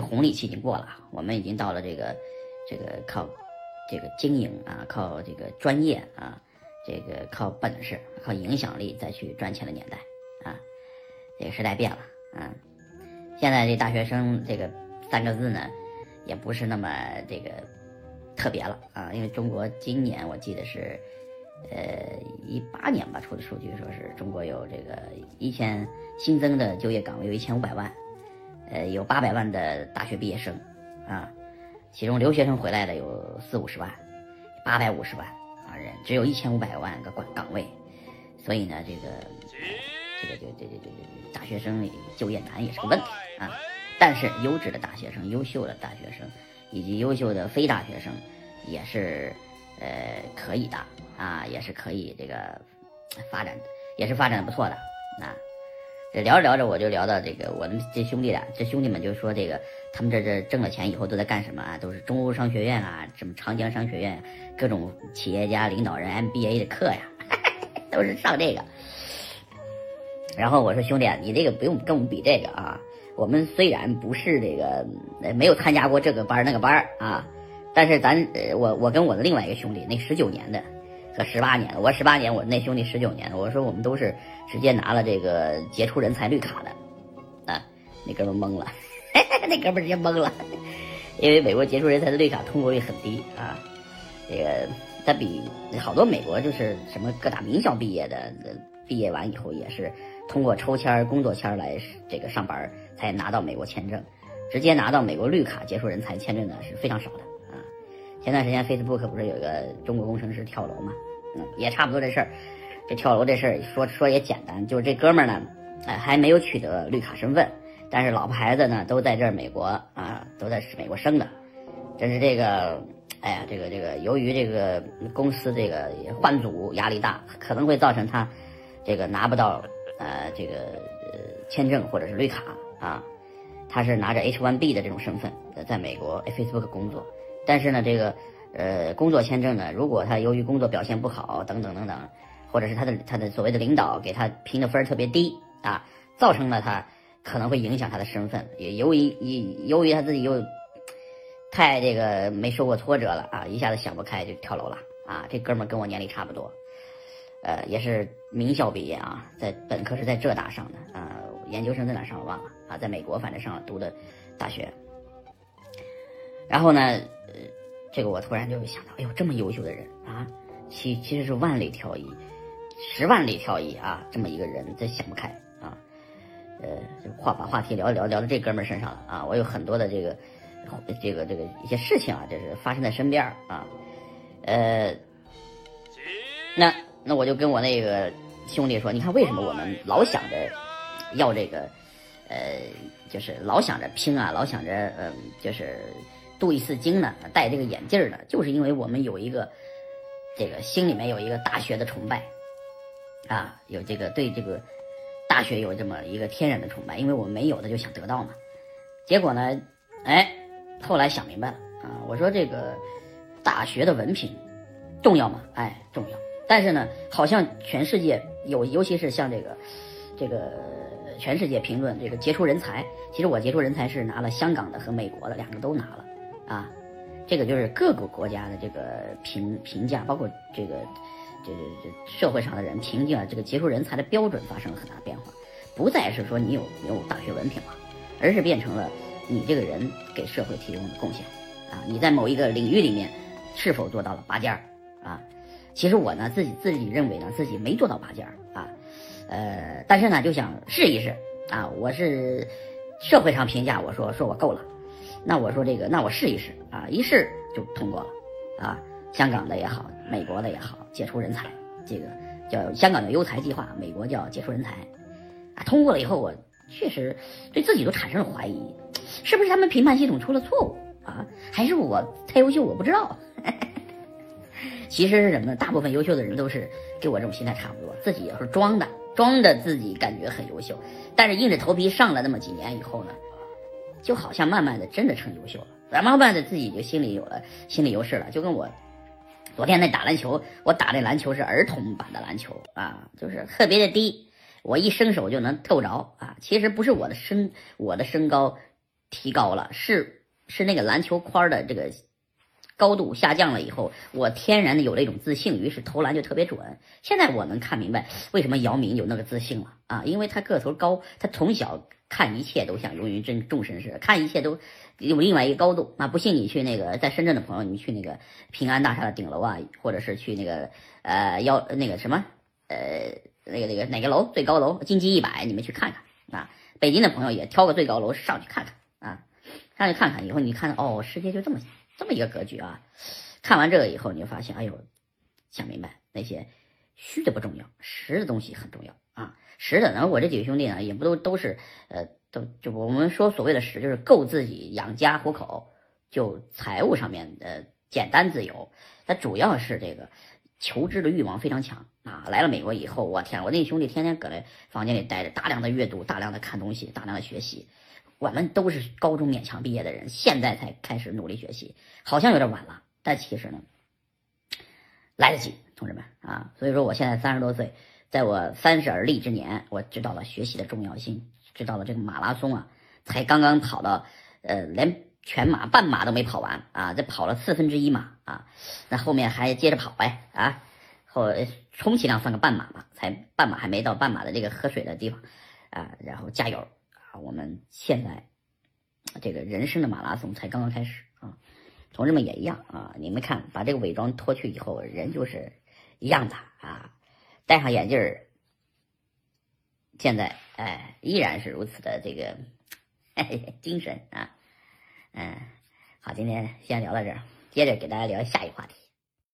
红利期已经过了，我们已经到了这个这个靠这个经营啊，靠这个专业啊，这个靠本事、靠影响力再去赚钱的年代啊。这个时代变了啊，现在这大学生这个三个字呢，也不是那么这个特别了啊，因为中国今年我记得是呃一八年吧出的数据，说是中国有这个一千新增的就业岗位有一千五百万。呃，有八百万的大学毕业生，啊，其中留学生回来的有四五十万，八百五十万啊人，只有一千五百万个岗岗位，所以呢，这个这个就这这这这大学生就业难也是个问题啊。但是优质的大学生、优秀的大学生以及优秀的非大学生也是呃可以的啊，也是可以这个发展，也是发展的不错的啊。这聊着聊着，我就聊到这个，我们这兄弟俩，这兄弟们就说这个，他们这这挣了钱以后都在干什么啊？都是中欧商学院啊，什么长江商学院，各种企业家领导人 MBA 的课呀，都是上这个。然后我说兄弟，你这个不用跟我们比这个啊，我们虽然不是这个没有参加过这个班那个班啊，但是咱我我跟我的另外一个兄弟，那十九年的。个十八年，我十八年，我那兄弟十九年。我说我们都是直接拿了这个杰出人才绿卡的，啊，那哥们懵了，那哥们直接懵了，因为美国杰出人才的绿卡通过率很低啊，这个他比好多美国就是什么各大名校毕业的，毕业完以后也是通过抽签工作签来这个上班才拿到美国签证，直接拿到美国绿卡杰出人才签证的是非常少的啊。前段时间 Facebook 不是有一个中国工程师跳楼吗？也差不多这事儿，这跳楼这事儿说说也简单，就是这哥们儿呢，哎，还没有取得绿卡身份，但是老婆孩子呢都在这儿美国啊，都在美国生的，真是这个，哎呀，这个这个，由于这个公司这个换组压力大，可能会造成他这个拿不到呃这个呃签证或者是绿卡啊，他是拿着 H1B 的这种身份在美国 Facebook 工作，但是呢这个。呃，工作签证呢？如果他由于工作表现不好，等等等等，或者是他的他的所谓的领导给他评的分特别低啊，造成了他可能会影响他的身份。也由于由由于他自己又太这个没受过挫折了啊，一下子想不开就跳楼了啊。这哥们跟我年龄差不多，呃，也是名校毕业啊，在本科是在浙大上的啊，研究生在哪上我忘了啊，在美国反正上了读的大学，然后呢？这个我突然就想到，哎呦，这么优秀的人啊，其其实是万里挑一，十万里挑一啊，这么一个人真想不开啊。呃，话把话题聊聊聊到这哥们儿身上了啊，我有很多的这个这个这个一些事情啊，就是发生在身边啊。呃，那那我就跟我那个兄弟说，你看为什么我们老想着要这个，呃，就是老想着拼啊，老想着嗯，就是。镀一次金呢，戴这个眼镜的，就是因为我们有一个这个心里面有一个大学的崇拜啊，有这个对这个大学有这么一个天然的崇拜，因为我没有的就想得到嘛。结果呢，哎，后来想明白了啊，我说这个大学的文凭重要吗？哎，重要。但是呢，好像全世界有，尤其是像这个这个全世界评论这个杰出人才，其实我杰出人才是拿了香港的和美国的两个都拿了。啊，这个就是各个国家的这个评评价，包括这个这这这社会上的人评价这个杰出人才的标准发生了很大变化，不再是说你有有大学文凭了，而是变成了你这个人给社会提供的贡献啊，你在某一个领域里面是否做到了拔尖儿啊？其实我呢自己自己认为呢自己没做到拔尖儿啊，呃，但是呢就想试一试啊，我是社会上评价我说说我够了。那我说这个，那我试一试啊，一试就通过了，啊，香港的也好，美国的也好，杰出人才，这个叫香港的优才计划，美国叫杰出人才，啊，通过了以后，我确实对自己都产生了怀疑，是不是他们评判系统出了错误啊？还是我太优秀，我不知道？其实是什么呢？大部分优秀的人都是跟我这种心态差不多，自己也是装的，装的自己感觉很优秀，但是硬着头皮上了那么几年以后呢？就好像慢慢的真的成优秀了，然后慢慢的自己就心里有了心理优势了，就跟我昨天那打篮球，我打那篮球是儿童版的篮球啊，就是特别的低，我一伸手就能透着啊。其实不是我的身我的身高提高了，是是那个篮球框的这个高度下降了以后，我天然的有了一种自信，于是投篮就特别准。现在我能看明白为什么姚明有那个自信了啊，因为他个头高，他从小看一切都像如云真众神似的，看一切都有另外一个高度啊。不信你去那个在深圳的朋友，你去那个平安大厦的顶楼啊，或者是去那个呃幺那个什么呃那个那个哪个楼最高楼金鸡一百，你们去看看啊。北京的朋友也挑个最高楼上去看看啊，上去看看以后，你看哦，世界就这么这么一个格局啊。看完这个以后，你就发现，哎呦，想明白那些虚的不重要，实的东西很重要啊。实的，然后我这几个兄弟呢，也不都都是呃，都就我们说所谓的实，就是够自己养家糊口，就财务上面的简单自由。它主要是这个。求知的欲望非常强啊！来了美国以后，我天，我那兄弟天天搁那房间里待着，大量的阅读，大量的看东西，大量的学习。我们都是高中勉强毕业的人，现在才开始努力学习，好像有点晚了，但其实呢，来得及，同志们啊！所以说，我现在三十多岁，在我三十而立之年，我知道了学习的重要性，知道了这个马拉松啊，才刚刚跑到，呃，连。全马、半马都没跑完啊！这跑了四分之一马啊，那后面还接着跑呗啊！后充其量算个半马吧，才半马还没到半马的这个喝水的地方啊！然后加油！我们现在这个人生的马拉松才刚刚开始啊！同志们也一样啊！你们看，把这个伪装脱去以后，人就是一样的啊！戴上眼镜儿，现在哎依然是如此的这个精神啊！嗯，好，今天先聊到这儿，接着给大家聊下一话题。